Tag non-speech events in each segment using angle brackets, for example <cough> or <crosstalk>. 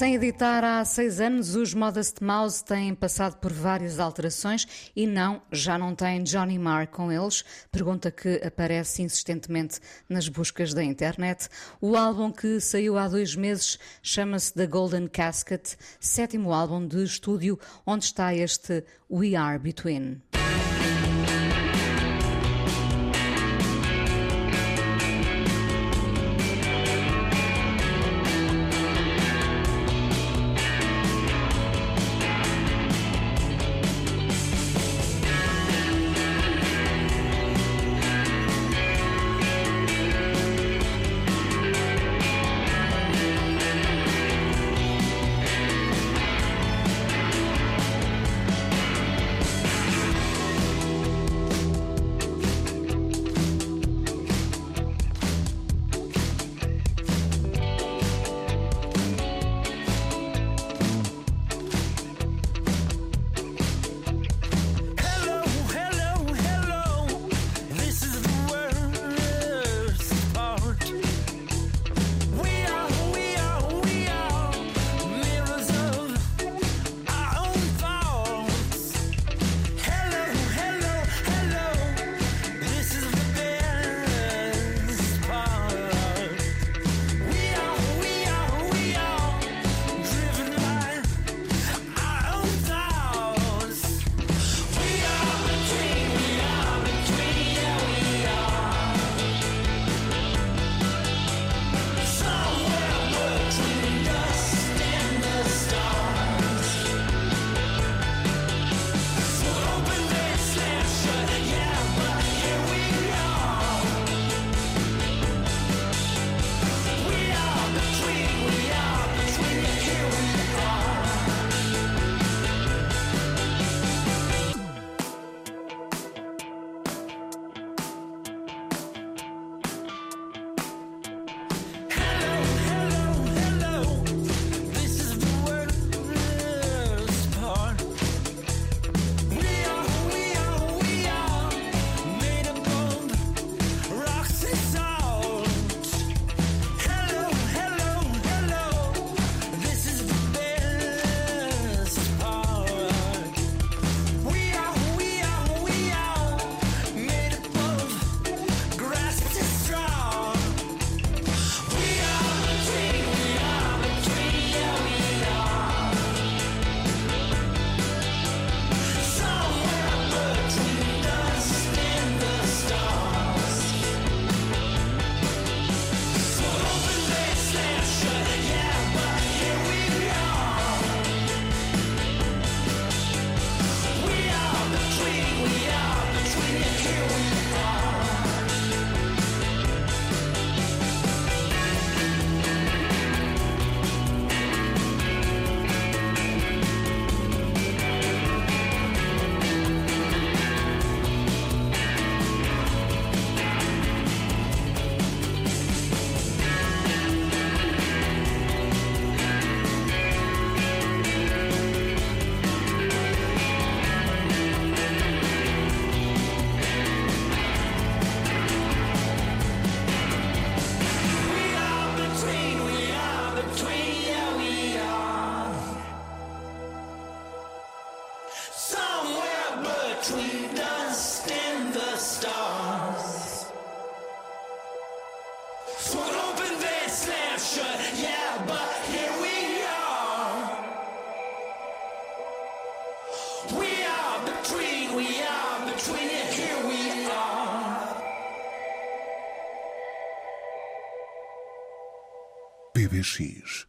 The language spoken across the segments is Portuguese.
Sem editar há seis anos, os Modest Mouse têm passado por várias alterações e não, já não têm Johnny Marr com eles, pergunta que aparece insistentemente nas buscas da internet. O álbum que saiu há dois meses chama-se The Golden Casket, sétimo álbum de estúdio onde está este We Are Between.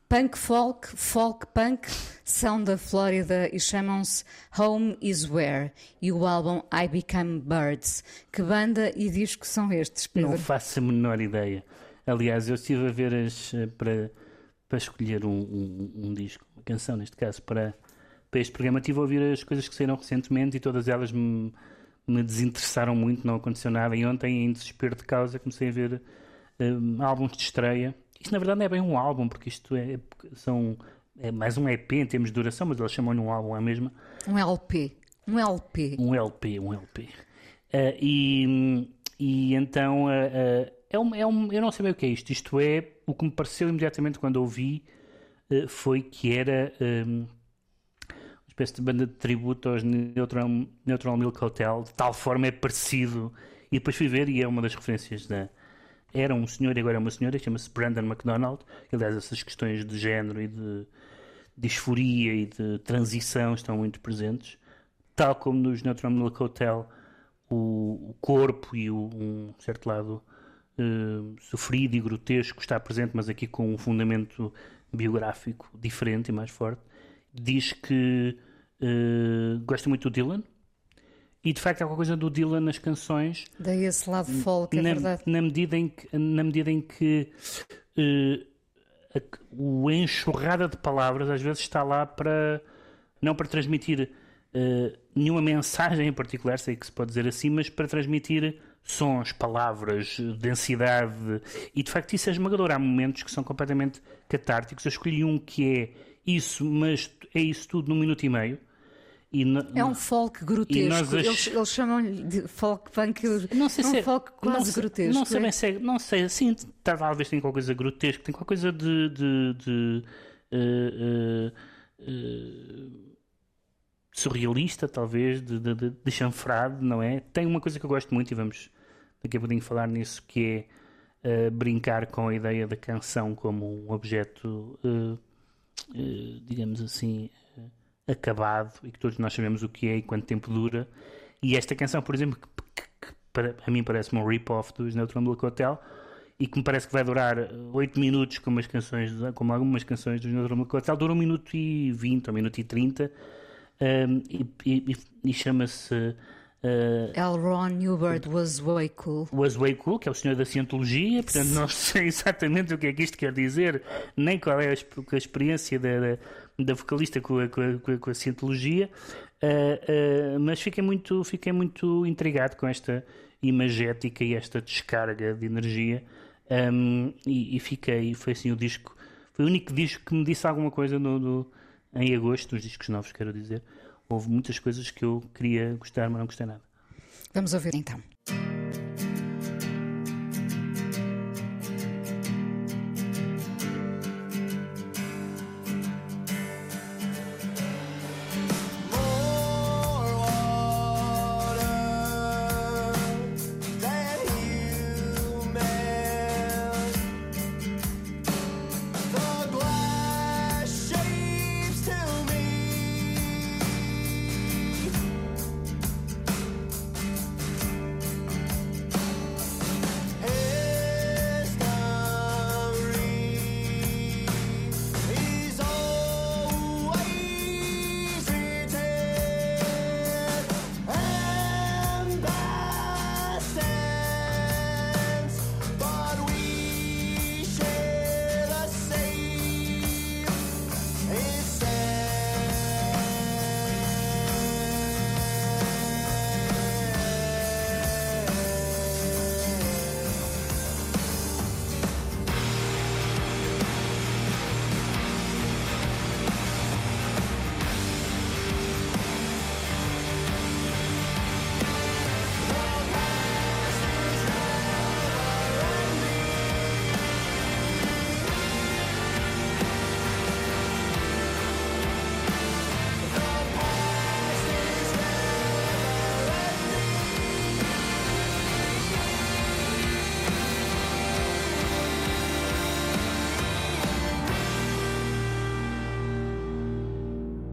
Punk folk, folk punk são da Flórida e chamam-se Home Is Where e o álbum I Become Birds. Que banda e disco são estes, Pedro? Não faço a menor ideia. Aliás, eu estive a ver as, eh, para, para escolher um, um- um disco, uma canção neste caso, para, para este programa. Estive a ouvir as coisas que saíram recentemente e todas elas me, me desinteressaram muito, não aconteceu nada. E ontem, em desespero de causa, comecei a ver eh, álbuns de estreia. Isto na verdade não é bem um álbum, porque isto é, são, é mais um EP em termos de duração, mas eles chamam-lhe um álbum à mesma. Um LP. Um LP. Um LP, um LP. Eh, e, e então eh, eh, é um, é um, eu não sei bem o que é isto. Isto é o que me pareceu imediatamente quando ouvi foi que era um, uma espécie de banda de tributo aos Neutral, Neutral Milk Hotel, de tal forma é parecido. E depois fui ver, e é uma das referências da. Era um senhor e agora é uma senhora, chama-se Brandon McDonald. Aliás, essas questões de género e de disforia e de transição estão muito presentes. Tal como nos Neutral Milk Hotel, o, o corpo e o, um certo lado eh, sofrido e grotesco está presente, mas aqui com um fundamento biográfico diferente e mais forte. Diz que eh, gosta muito do Dylan. E de facto há alguma coisa do Dylan nas canções Daí esse lado folk, é na, verdade. na medida em que, na medida em que eh, a, o enxurrada de palavras às vezes está lá para não para transmitir eh, nenhuma mensagem em particular, sei que se pode dizer assim, mas para transmitir sons, palavras, densidade e de facto isso é esmagador. Há momentos que são completamente catárticos. Eu escolhi um que é isso, mas é isso tudo num minuto e meio. Na- É um folk grotesco. ach- Eles, eles chamam-lhe de folk punk. Não sei é um se é, folk quase não grotesco. Não sei, é? bem se é- não sei, tá- talvez tenha qualquer coisa grotesca, tem qualquer coisa de. de, de, eh, eh, eh, surrealista, talvez, de, de, de, chanfrado, não é? Tem uma coisa que eu gosto muito, e vamos daqui a pouquinho falar nisso, que é brincar com a ideia da canção como um objeto, digamos assim, acabado, e que todos nós sabemos o que é e quanto tempo dura. E esta canção, por exemplo, que, que- para, a mim parece-me um rip-off dos Neutron Milk Hotel e que me parece que vai durar 8 minutos, como, as canções, como algumas canções dos Neutron Milk Hotel, dura 1 minuto e 20 ou 1 minuto e 30 um, e, e- e chama-se uh, L. Ron Newbert was way cool. Was Way Cool, que é o senhor da cientologia, portanto não sei <laughs> exatamente o que é que isto quer dizer, nem qual é a, a experiência da, da, da vocalista com a, com a, com a- cientologia, ah, ah, mas fiquei muito, fiquei muito intrigado com esta imagética e esta descarga de energia um, e, e fiquei, foi assim o disco, foi o único disco que me disse alguma coisa no, no- em agosto, nos discos novos, quero dizer. Houve muitas coisas que eu queria gostar, mas não gostei nada. Vamos ouvir então.